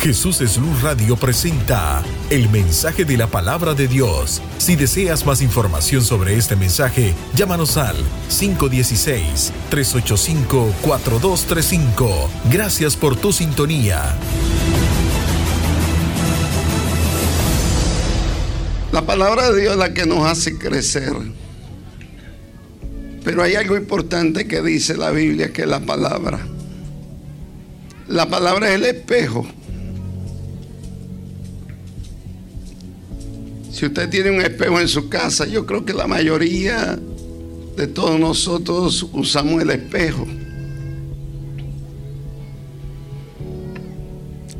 Jesús es Luz Radio presenta el mensaje de la palabra de Dios. Si deseas más información sobre este mensaje, llámanos al 516-385-4235. Gracias por tu sintonía. La palabra de Dios es la que nos hace crecer. Pero hay algo importante que dice la Biblia, que es la palabra. La palabra es el espejo Si usted tiene un espejo en su casa, yo creo que la mayoría de todos nosotros usamos el espejo.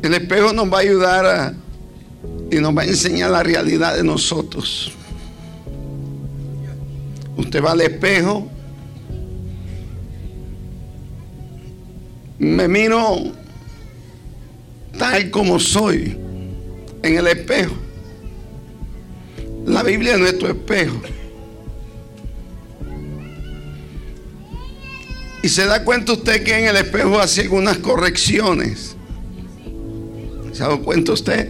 El espejo nos va a ayudar y nos va a enseñar la realidad de nosotros. Usted va al espejo, me miro tal como soy en el espejo. La Biblia es nuestro espejo. Y se da cuenta usted que en el espejo hace algunas correcciones. ¿Se ha dado cuenta usted?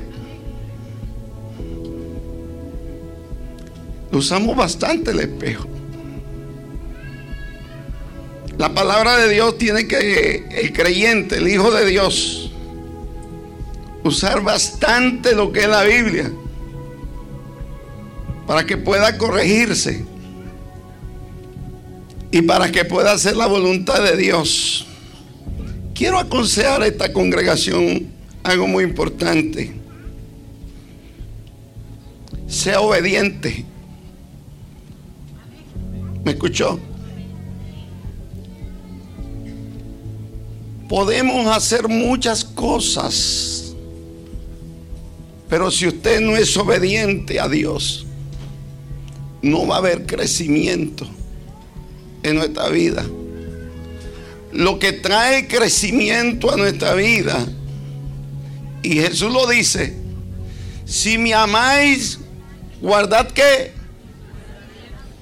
Usamos bastante el espejo. La palabra de Dios tiene que el creyente, el Hijo de Dios, usar bastante lo que es la Biblia para que pueda corregirse y para que pueda hacer la voluntad de Dios. Quiero aconsejar a esta congregación algo muy importante. Sea obediente. ¿Me escuchó? Podemos hacer muchas cosas, pero si usted no es obediente a Dios, no va a haber crecimiento en nuestra vida. Lo que trae crecimiento a nuestra vida, y Jesús lo dice, si me amáis, guardad que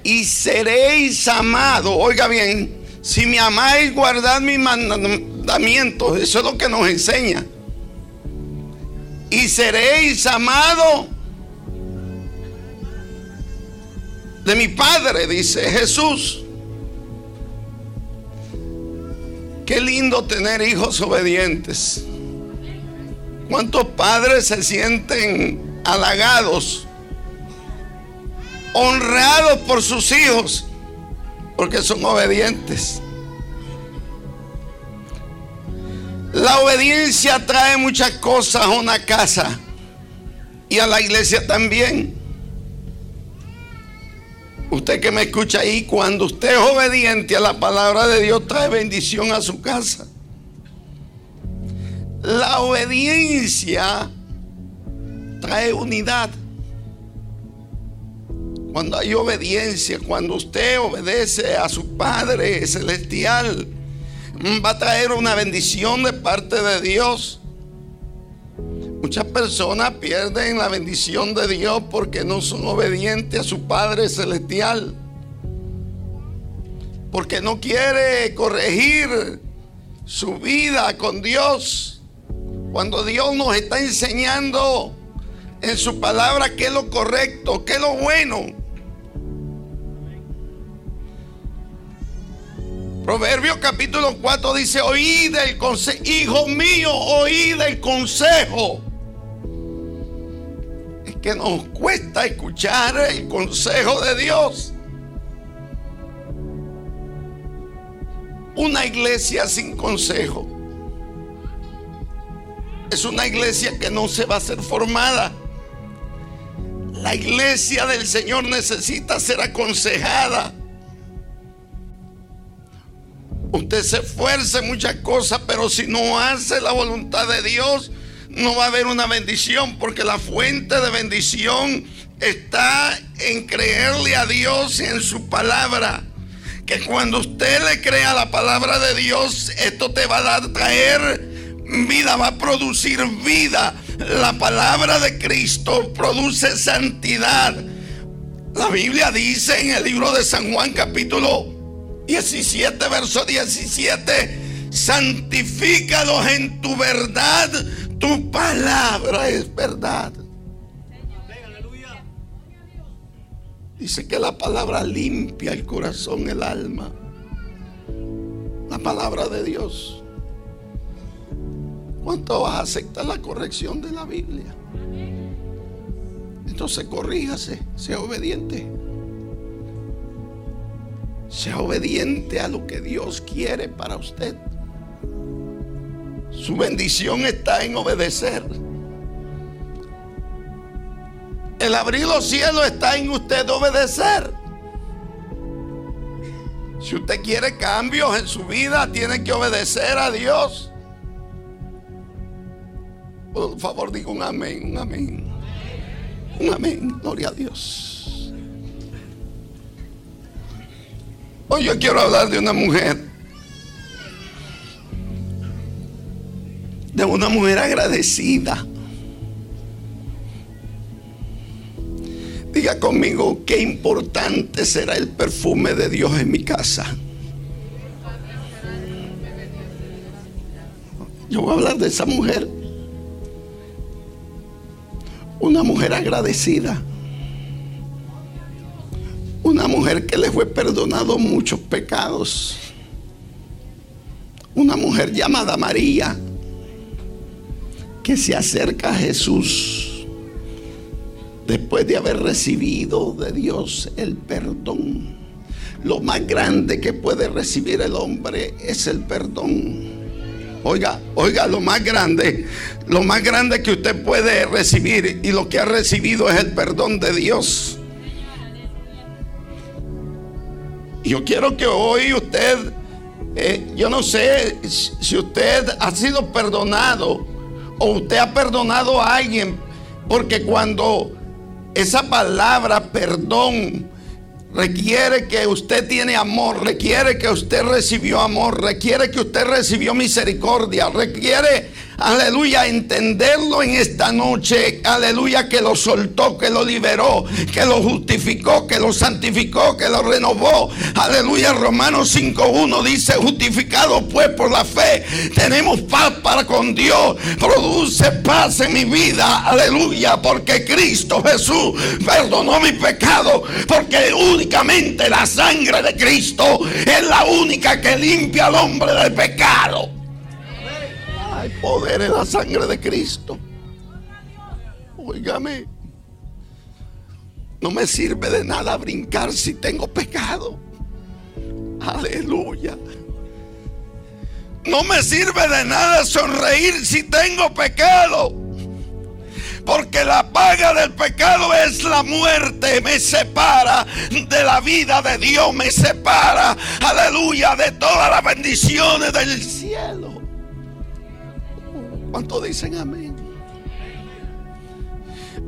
y seréis amados. Oiga bien, si me amáis, guardad mis mandamientos. Eso es lo que nos enseña. Y seréis amados de mi Padre, dice Jesús. Qué lindo tener hijos obedientes. ¿Cuántos padres se sienten halagados, honrados por sus hijos, porque son obedientes? La obediencia trae muchas cosas a una casa y a la iglesia también. Usted que me escucha ahí, cuando usted es obediente a la palabra de Dios, trae bendición a su casa. La obediencia trae unidad. Cuando hay obediencia, cuando usted obedece a su Padre Celestial, va a traer una bendición de parte de Dios. Muchas personas pierden la bendición de Dios porque no son obedientes a su Padre Celestial. Porque no quiere corregir su vida con Dios. Cuando Dios nos está enseñando en su palabra qué es lo correcto, qué es lo bueno. Proverbio capítulo 4 dice, oíd el consejo, hijo mío, oíd el consejo que nos cuesta escuchar el consejo de Dios. Una iglesia sin consejo es una iglesia que no se va a ser formada. La iglesia del Señor necesita ser aconsejada. Usted se esfuerza en muchas cosas, pero si no hace la voluntad de Dios, no va a haber una bendición porque la fuente de bendición está en creerle a Dios y en su palabra. que cuando usted le crea la palabra de Dios, esto te va a traer vida, va a producir vida. La palabra de Cristo produce santidad. La Biblia dice en el libro de San Juan capítulo 17, verso 17, santifícalos en tu verdad, tu palabra es verdad. Dice que la palabra limpia el corazón, el alma. La palabra de Dios. ¿Cuánto vas a aceptar la corrección de la Biblia? Entonces corríjase, sea obediente. Sea obediente a lo que Dios quiere para usted. Su bendición está en obedecer. El abrir los cielos está en usted obedecer. Si usted quiere cambios en su vida, tiene que obedecer a Dios. Por favor, diga un amén, un amén. Un amén, gloria a Dios. Hoy yo quiero hablar de una mujer. De una mujer agradecida. Diga conmigo, qué importante será el perfume de Dios en mi casa. Yo voy a hablar de esa mujer. Una mujer agradecida. Una mujer que le fue perdonado muchos pecados. Una mujer llamada María que se acerca a Jesús después de haber recibido de Dios el perdón. Lo más grande que puede recibir el hombre es el perdón. Oiga, oiga, lo más grande, lo más grande que usted puede recibir y lo que ha recibido es el perdón de Dios. Yo quiero que hoy usted, eh, yo no sé si usted ha sido perdonado o usted ha perdonado a alguien, porque cuando esa palabra perdón requiere que usted tiene amor, requiere que usted recibió amor, requiere que usted recibió misericordia, requiere aleluya, entenderlo en esta noche, aleluya, que lo soltó, que lo liberó, que lo justificó, que lo santificó, que lo renovó, aleluya, Romanos 5.1 dice, justificado pues por la fe, tenemos paz para con Dios, produce paz en mi vida, aleluya, porque Cristo Jesús perdonó mi pecado, porque únicamente la sangre de Cristo es la única que limpia al hombre del pecado. Poder en la sangre de Cristo. Óigame. No me sirve de nada brincar si tengo pecado. Aleluya. No me sirve de nada sonreír si tengo pecado. Porque la paga del pecado es la muerte. Me separa de la vida de Dios. Me separa, aleluya, de todas las bendiciones del cielo. ¿Cuántos dicen amén?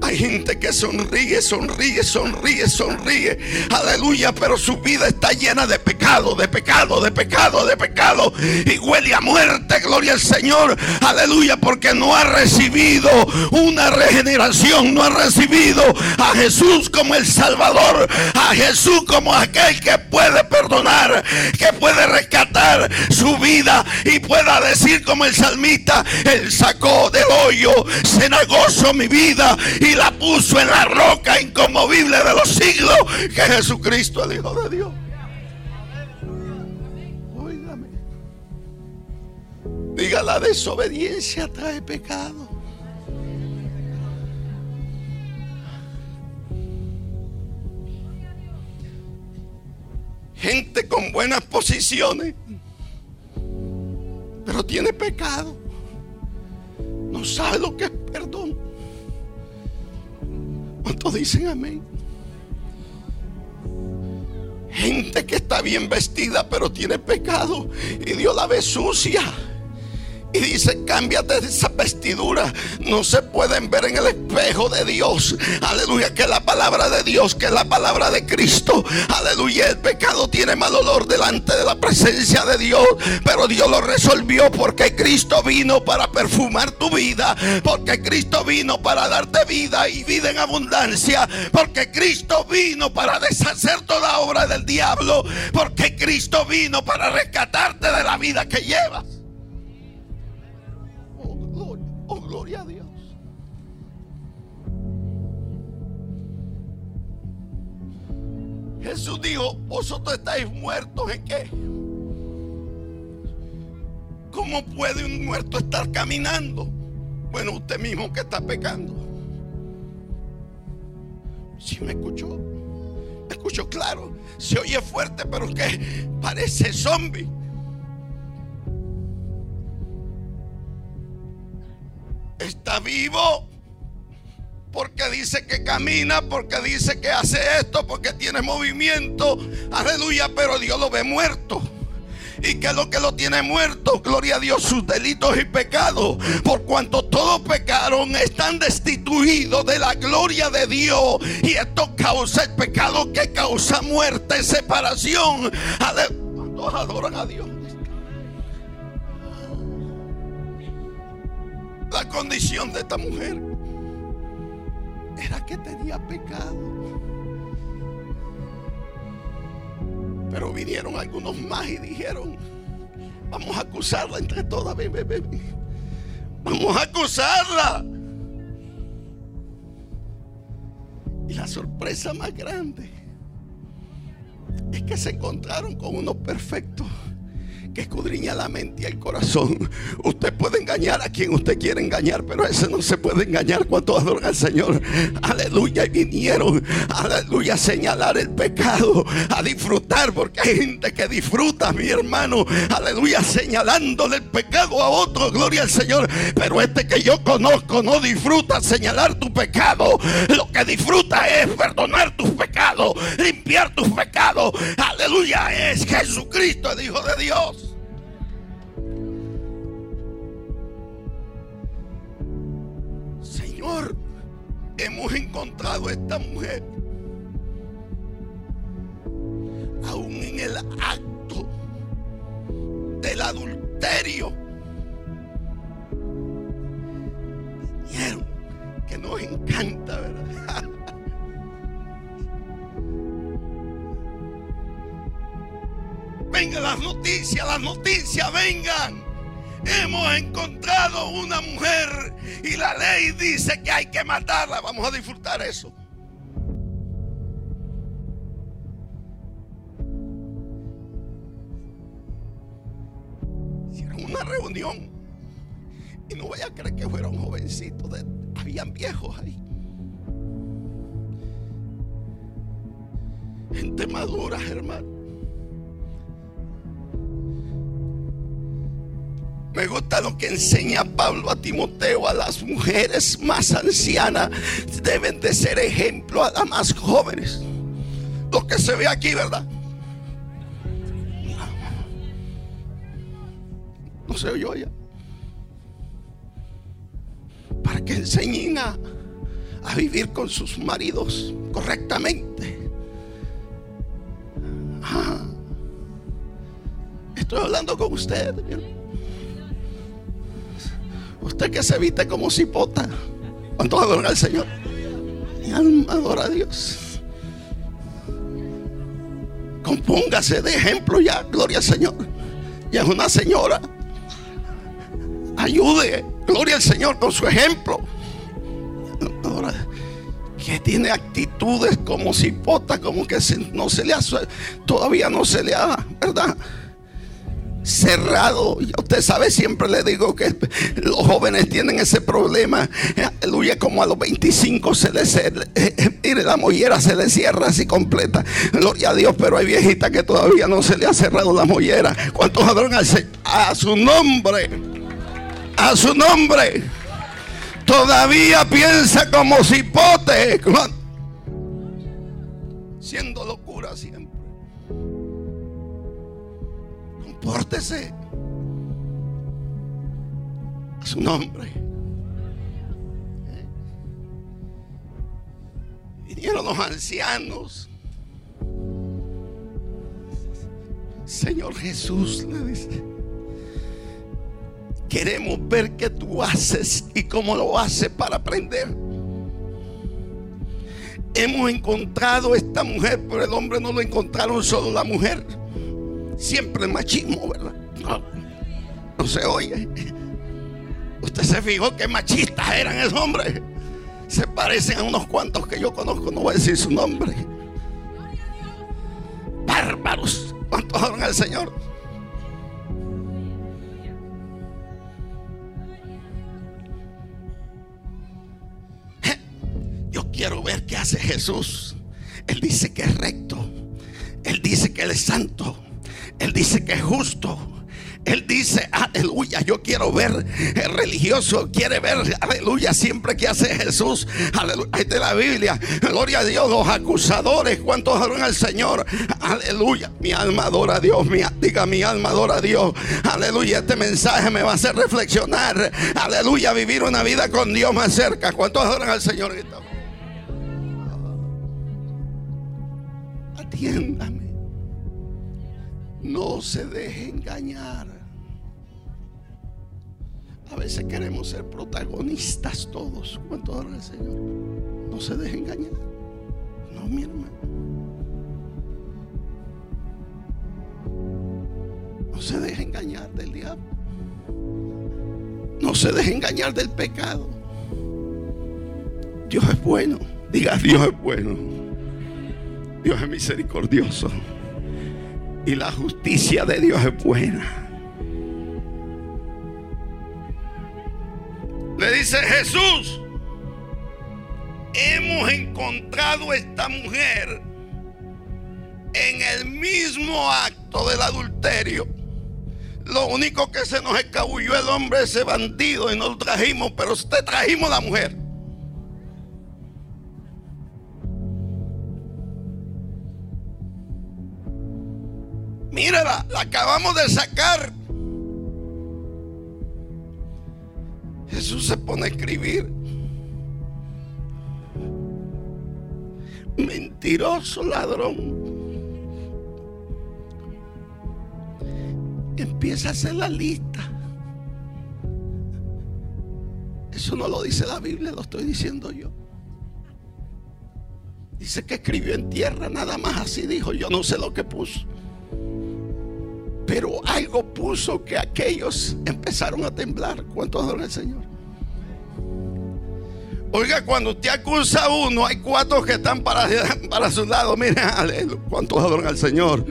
Hay gente que sonríe, sonríe, sonríe, sonríe. Aleluya, pero su vida está llena de pecado, de pecado, de pecado, de pecado. Y huele a muerte, gloria al Señor. Aleluya, porque no ha recibido una regeneración, no ha recibido a Jesús como el Salvador, a Jesús como aquel que puede perdonar, que puede rescatar su vida y pueda decir como el salmista, Él sacó del hoyo cenagoso mi vida y la puso en la roca inconmovible de los siglos, que es Jesucristo, el Hijo de Dios. Óigame. Diga, la desobediencia trae pecado. Gente con buenas posiciones, pero tiene pecado. No sabe lo que es perdón. ¿Cuántos dicen amén? Gente que está bien vestida pero tiene pecado y Dios la ve sucia. Y dice, cámbiate esa vestidura. No se pueden ver en el espejo de Dios. Aleluya, que la palabra de Dios, que la palabra de Cristo. Aleluya, el pecado tiene mal olor delante de la presencia de Dios. Pero Dios lo resolvió porque Cristo vino para perfumar tu vida. Porque Cristo vino para darte vida y vida en abundancia. Porque Cristo vino para deshacer toda obra del diablo. Porque Cristo vino para rescatarte de la vida que llevas. Jesús dijo, vosotros estáis muertos en qué? ¿Cómo puede un muerto estar caminando? Bueno, usted mismo que está pecando. Si me escuchó, me escuchó claro. Se oye fuerte, pero que parece zombie. está vivo. Porque dice que camina, porque dice que hace esto, porque tiene movimiento. Aleluya, pero Dios lo ve muerto. ¿Y que lo que lo tiene muerto? Gloria a Dios, sus delitos y pecados. Por cuanto todos pecaron, están destituidos de la gloria de Dios. Y esto causa el pecado que causa muerte, separación. ¿Cuántos adoran a Dios? La condición de esta mujer era que tenía pecado. Pero vinieron algunos más y dijeron, vamos a acusarla entre todas, Vamos a acusarla. Y la sorpresa más grande es que se encontraron con uno perfecto que escudriña la mente y el corazón. Usted puede engañar a quien usted quiere engañar, pero ese no se puede engañar cuando adoran al Señor. Aleluya. Y vinieron, aleluya, a señalar el pecado, a disfrutar, porque hay gente que disfruta, mi hermano. Aleluya, señalándole el pecado a otro. Gloria al Señor. Pero este que yo conozco no disfruta señalar tu pecado. Lo que disfruta es perdonar tus pecados, limpiar tus pecados. Aleluya, es Jesucristo, el Hijo de Dios. Hemos encontrado a esta mujer aún en el acto del adulterio. que nos encanta, ¿verdad? Vengan las noticias, las noticias, vengan. Hemos encontrado una mujer y la ley dice que hay que matarla. Vamos a disfrutar eso. Hicieron una reunión y no voy a creer que fuera un jovencito. Habían viejos ahí. Gente madura, hermano. Me gusta lo que enseña Pablo a Timoteo. A las mujeres más ancianas deben de ser ejemplo a las más jóvenes. Lo que se ve aquí, ¿verdad? No se oyó ya. Para que enseñen a, vivir con sus maridos correctamente. Ah. estoy hablando con usted. Que se viste como cipota. ¿Cuánto adora al Señor? Mi alma adora a Dios. Compóngase de ejemplo ya, gloria al Señor. Ya es una señora. Ayude, gloria al Señor con su ejemplo. que tiene actitudes como cipota, como que no se le ha, todavía no se le ha, ¿verdad? Cerrado. Y usted sabe, siempre le digo que los jóvenes tienen ese problema. Aleluya, como a los 25 se les, mire, la mollera se le cierra así completa. Gloria a Dios, pero hay viejitas que todavía no se le ha cerrado la mollera. ¿Cuántos adoran a su nombre? A su nombre. Todavía piensa como cipote. Siendo locura siempre. Pórtese. su nombre. Vinieron los ancianos. Señor Jesús, le dice, queremos ver qué tú haces y cómo lo haces para aprender. Hemos encontrado esta mujer, pero el hombre no lo encontraron solo la mujer. Siempre el machismo, ¿verdad? No, se oye. Usted se fijó que machistas eran esos hombres. Se parecen a unos cuantos que yo conozco, no voy a decir su nombre. Bárbaros. ¿Cuántos adoran al Señor? Yo quiero ver qué hace Jesús. Él dice que es recto. Él dice que Él es santo. Él dice que es justo. Él dice, aleluya, yo quiero ver el religioso, quiere ver, aleluya, siempre que hace Jesús, aleluya, de la Biblia, gloria a Dios, los acusadores, ¿cuántos adoran al Señor? Aleluya, mi alma adora a Dios, mi, diga mi alma adora a Dios, aleluya, este mensaje me va a hacer reflexionar, aleluya, vivir una vida con Dios más cerca, ¿cuántos adoran al Señor? Atiéndame. No se deje engañar. A veces queremos ser protagonistas todos. ¿Cuánto ahora el Señor? No se deje engañar. No, mi hermano. No se deje engañar del diablo. No se deje engañar del pecado. Dios es bueno. Diga, Dios es bueno. Dios es misericordioso. Y la justicia de Dios es buena. Le dice Jesús, hemos encontrado esta mujer en el mismo acto del adulterio. Lo único que se nos escabulló el hombre ese bandido y nos trajimos, pero usted trajimos la mujer. Acabamos de sacar. Jesús se pone a escribir. Mentiroso ladrón. Empieza a hacer la lista. Eso no lo dice la Biblia, lo estoy diciendo yo. Dice que escribió en tierra, nada más así dijo. Yo no sé lo que puso. Pero algo puso que aquellos empezaron a temblar. ¿Cuántos adoran al Señor? Oiga, cuando usted acusa a uno, hay cuatro que están para, su lado. Miren, ¿cuántos adoran al Señor?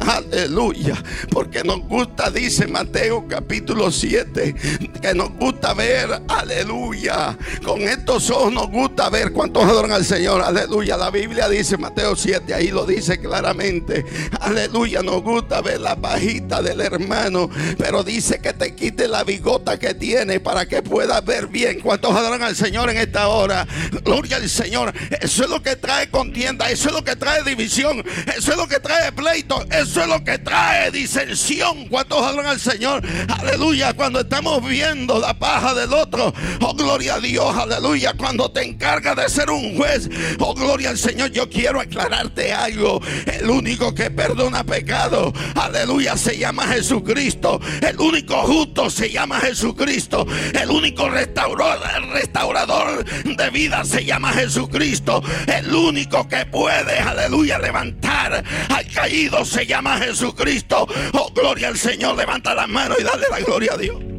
Aleluya. Porque nos gusta, dice Mateo capítulo 7, que nos gusta ver, aleluya. Con estos ojos nos gusta ver cuántos adoran al Señor. Aleluya. La Biblia dice Mateo 7, ahí lo dice claramente. Aleluya. Nos gusta ver la bajita del hermano. Pero dice que te quite la bigota que tiene para que puedas ver bien cuántos adoran al Señor en esta hora. Gloria al Señor. Eso es lo que trae contienda. Eso es lo que trae división. Eso es lo que trae pleito. Eso es lo que trae disensión. ¿Cuántos hablan al Señor? Aleluya. Cuando estamos viendo la del otro. Oh, gloria a Dios. Aleluya. Cuando te encargas de ser un juez. Oh, gloria al Señor. Yo quiero aclararte algo. El único que perdona pecado. Aleluya. Se llama Jesucristo. El único justo se llama Jesucristo. El único restaurador, restaurador de vida se llama Jesucristo. El único que puede, aleluya, levantar al caído se llama Jesucristo. Oh, gloria al Señor. Levanta las manos y dale la gloria a Dios.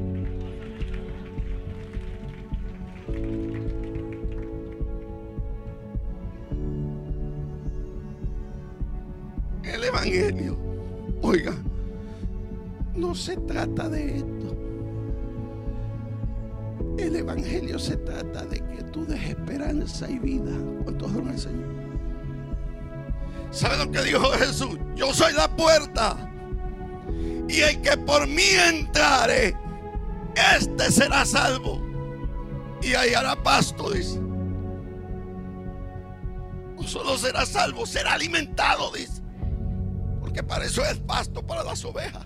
El Evangelio, oiga, no se trata de esto. El Evangelio se trata de que tú des esperanza y vida. ¿Cuántos el Señor? ¿Sabe lo que dijo Jesús? Yo soy la puerta. Y el que por mí entrare, este será salvo. Y hallará pasto, dice. No solo será salvo, será alimentado, dice. Porque para eso es pasto para las ovejas.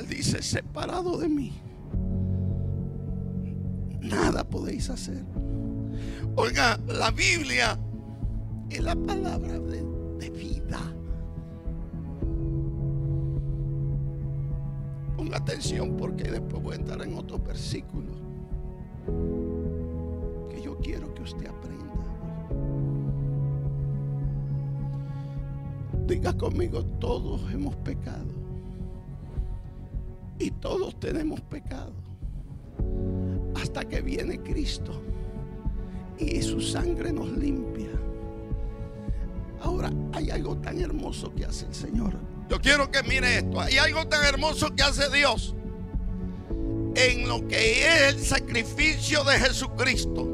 hubiese separado de mí, nada podéis hacer. Oiga, la Biblia es la palabra de, de vida. Ponga atención porque después voy a entrar en otros versículos que yo quiero que usted aprenda. Diga conmigo, todos hemos pecado. Y todos tenemos pecado. Hasta que viene Cristo. Y su sangre nos limpia. Ahora hay algo tan hermoso que hace el Señor. Yo quiero que mire esto. Hay algo tan hermoso que hace Dios. En lo que es el sacrificio de Jesucristo.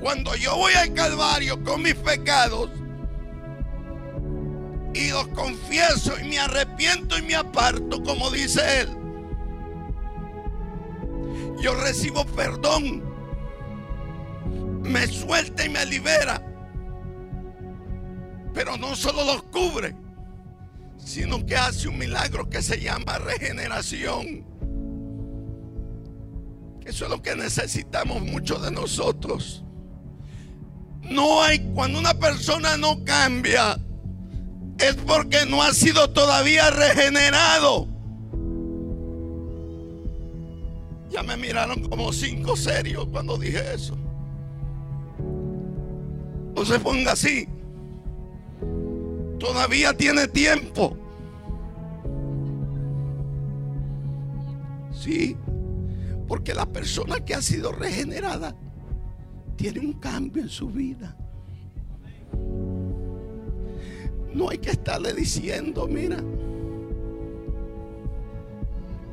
Cuando yo voy al Calvario con mis pecados, y los confieso y me arrepiento y me aparto, como dice él. Yo recibo perdón, me suelta y me libera, pero no solo los cubre, sino que hace un milagro que se llama regeneración. Eso es lo que necesitamos muchos de nosotros. No hay, cuando una persona no cambia, es porque no ha sido todavía regenerado. Ya me miraron como cinco serios cuando dije eso. No se ponga así. Todavía tiene tiempo. Sí, porque la persona que ha sido regenerada tiene un cambio en su vida. No hay que estarle diciendo, mira,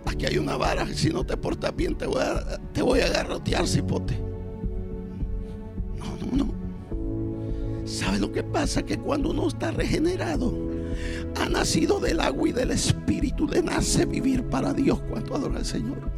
aquí hay una vara, si no te portas bien te voy a, te voy a garrotear, cipote. No, no, no. ¿Sabe lo que pasa? Que cuando uno está regenerado, ha nacido del agua y del espíritu, le nace vivir para Dios cuando adora al Señor.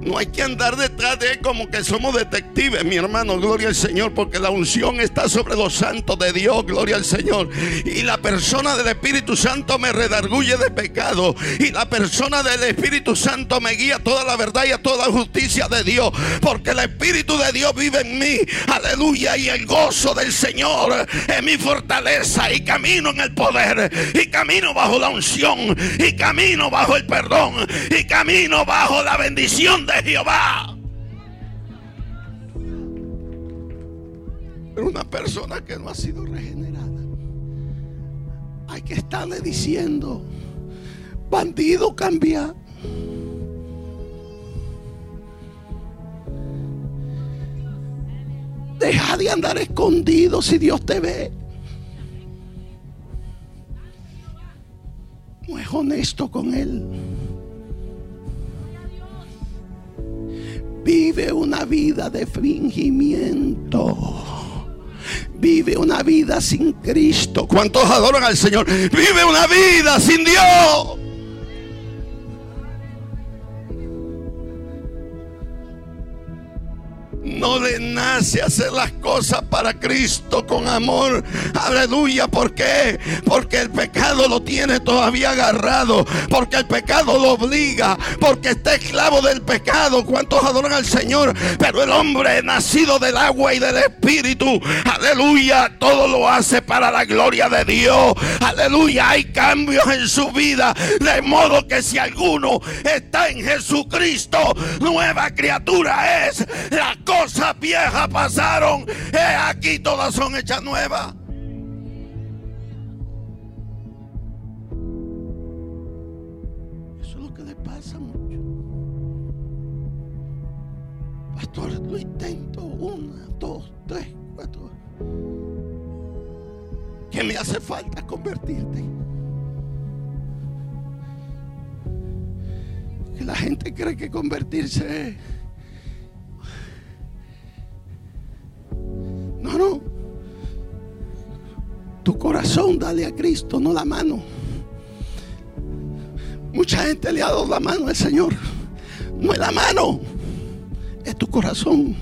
No hay que andar detrás de él como que somos detectives, mi hermano. Gloria al Señor, porque la unción está sobre los santos de Dios. Gloria al Señor. Y la persona del Espíritu Santo me redarguye de pecado. Y la persona del Espíritu Santo me guía a toda la verdad y a toda la justicia de Dios. Porque el Espíritu de Dios vive en mí. Aleluya. Y el gozo del Señor es mi fortaleza. Y camino en el poder. Y camino bajo la unción. Y camino bajo el perdón. Y camino bajo la bendición de Jehová. Pero una persona que no ha sido regenerada, hay que estarle diciendo, bandido cambia. Deja de andar escondido si Dios te ve. No es honesto con Él. Vive una vida de fingimiento. Vive una vida sin Cristo. ¿Cuántos adoran al Señor? Vive una vida sin Dios. No le nace hacer las cosas para Cristo con amor. Aleluya. ¿Por qué? Porque el pecado lo tiene todavía agarrado. Porque el pecado lo obliga. Porque está esclavo del pecado. ¿Cuántos adoran al Señor? Pero el hombre nacido del agua y del espíritu. Aleluya. Todo lo hace para la gloria de Dios. Aleluya. Hay cambios en su vida. De modo que si alguno está en Jesucristo, nueva criatura es. La cosa cosas viejas pasaron. He aquí todas son hechas nuevas. Eso es lo que le pasa mucho. Pastor, lo intento una, dos, tres, cuatro. ¿Qué me hace falta convertirte? Que la gente cree que convertirse es Tu corazón dale a Cristo, no la mano. Mucha gente le ha dado la mano al Señor. No es la mano, es tu corazón.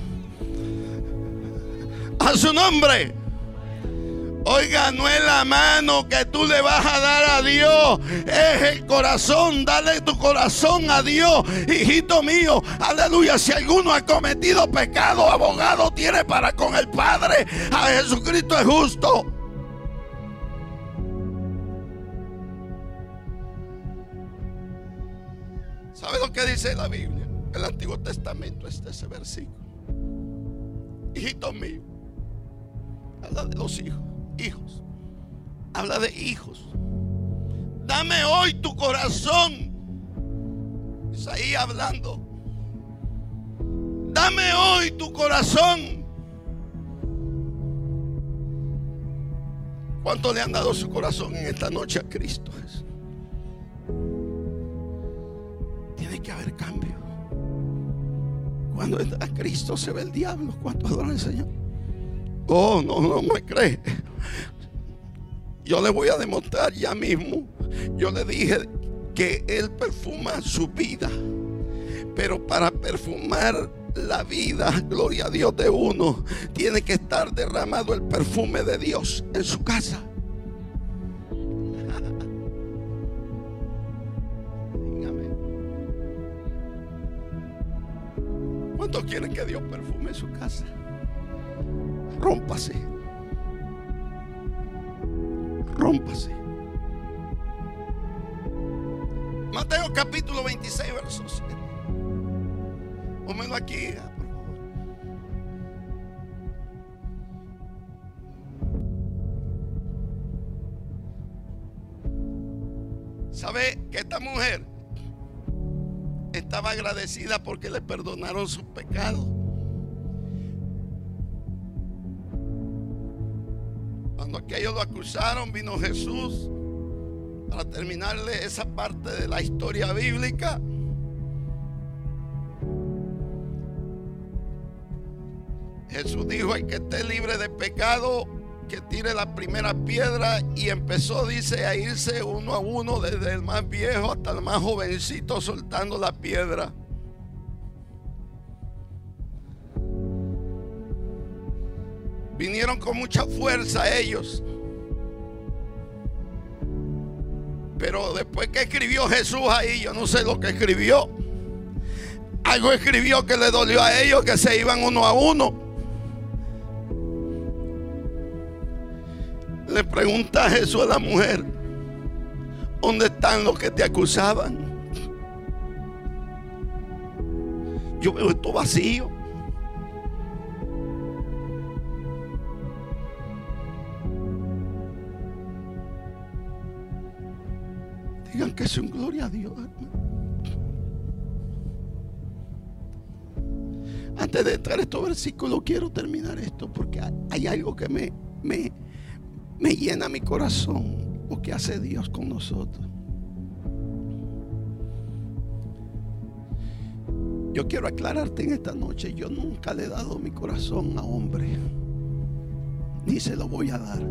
A su nombre. Oiga, no es la mano que tú le vas a dar a Dios, es el corazón. Dale tu corazón a Dios, hijito mío. Aleluya. Si alguno ha cometido pecado, abogado tiene para con el Padre. A Jesucristo es justo. ¿Sabe lo que dice la Biblia? El Antiguo Testamento es ese versículo. Hijito mío. Habla de los hijos. Hijos. Habla de hijos. Dame hoy tu corazón. ahí hablando. Dame hoy tu corazón. ¿Cuánto le han dado su corazón en esta noche a Cristo Jesús? Cuando a Cristo se ve el diablo, ¿cuánto adoran al Señor? Oh, no, no me cree. Yo le voy a demostrar ya mismo. Yo le dije que Él perfuma su vida. Pero para perfumar la vida, gloria a Dios de uno, tiene que estar derramado el perfume de Dios en su casa. ¿Cuántos quieren que Dios perfume su casa? Rómpase. Rómpase. Mateo capítulo 26, versos 7. Pónmelo aquí, agradecida porque le perdonaron sus pecados? Cuando aquellos lo acusaron, vino Jesús para terminarle esa parte de la historia bíblica. Jesús dijo, el que esté libre de pecado, que tire la primera piedra y empezó, dice, a irse uno a uno, desde el más viejo hasta el más jovencito, soltando la piedra. Vinieron con mucha fuerza ellos. Pero después que escribió Jesús ahí, yo no sé lo que escribió. Algo escribió que le dolió a ellos, que se iban uno a uno. Le pregunta a Jesús a la mujer, ¿dónde están los que te acusaban? Yo veo esto vacío. Digan que es un gloria a Dios. Antes de entrar a estos versículos, quiero terminar esto porque hay algo que me, me, me llena mi corazón lo que hace Dios con nosotros. Yo quiero aclararte en esta noche, yo nunca le he dado mi corazón a hombre, ni se lo voy a dar.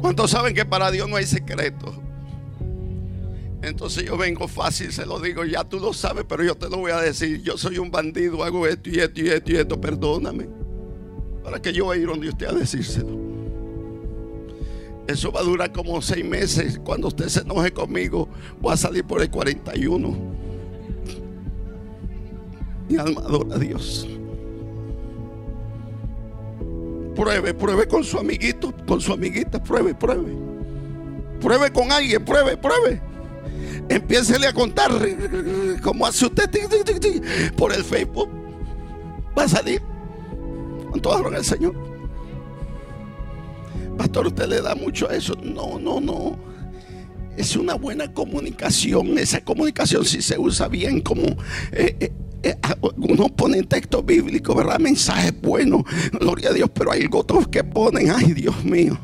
¿Cuántos saben que para Dios no hay secreto? Entonces yo vengo fácil, se lo digo, ya tú lo sabes, pero yo te lo voy a decir. Yo soy un bandido, hago esto y esto y esto y esto, perdóname. Para que yo vaya a ir donde usted a decírselo. Eso va a durar como seis meses. Cuando usted se enoje conmigo, voy a salir por el 41. Mi alma adora a Dios. Pruebe, pruebe con su amiguito, con su amiguita, pruebe, pruebe. Pruebe con alguien, pruebe, pruebe. Empiécele a contar como hace usted por el Facebook. Va a salir. Con todo el Señor. Pastor, usted le da mucho a eso. No, no, no. Es una buena comunicación. Esa comunicación, si se usa bien, como eh, eh, eh, uno pone en texto bíblico, ¿verdad? Mensajes buenos, gloria a Dios, pero hay otros que ponen, ay Dios mío.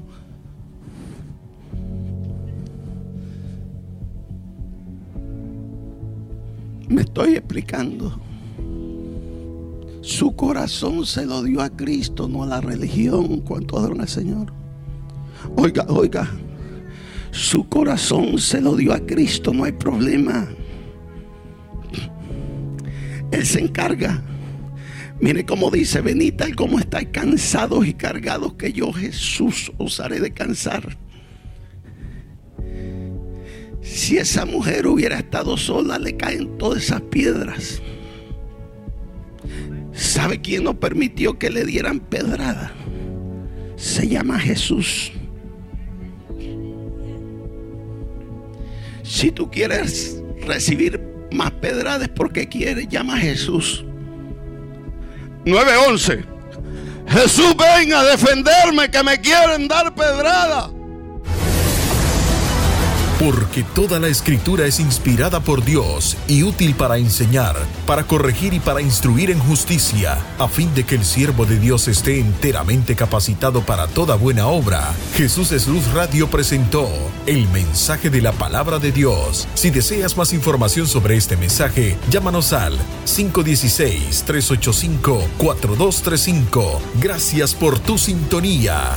Me estoy explicando. Su corazón se lo dio a Cristo, no a la religión. ¿Cuánto adoran al Señor? Oiga, oiga. Su corazón se lo dio a Cristo, no hay problema. Él se encarga. Mire cómo dice, venid tal como estáis cansados y cargados, que yo Jesús os haré descansar. Si esa mujer hubiera estado sola, le caen todas esas piedras. ¿Sabe quién no permitió que le dieran pedrada? Se llama Jesús. Si tú quieres recibir más pedradas porque quieres, llama a Jesús. 911. Jesús venga a defenderme que me quieren dar pedrada. Porque toda la escritura es inspirada por Dios y útil para enseñar, para corregir y para instruir en justicia, a fin de que el siervo de Dios esté enteramente capacitado para toda buena obra. Jesús es Luz Radio presentó el mensaje de la palabra de Dios. Si deseas más información sobre este mensaje, llámanos al 516-385-4235. Gracias por tu sintonía.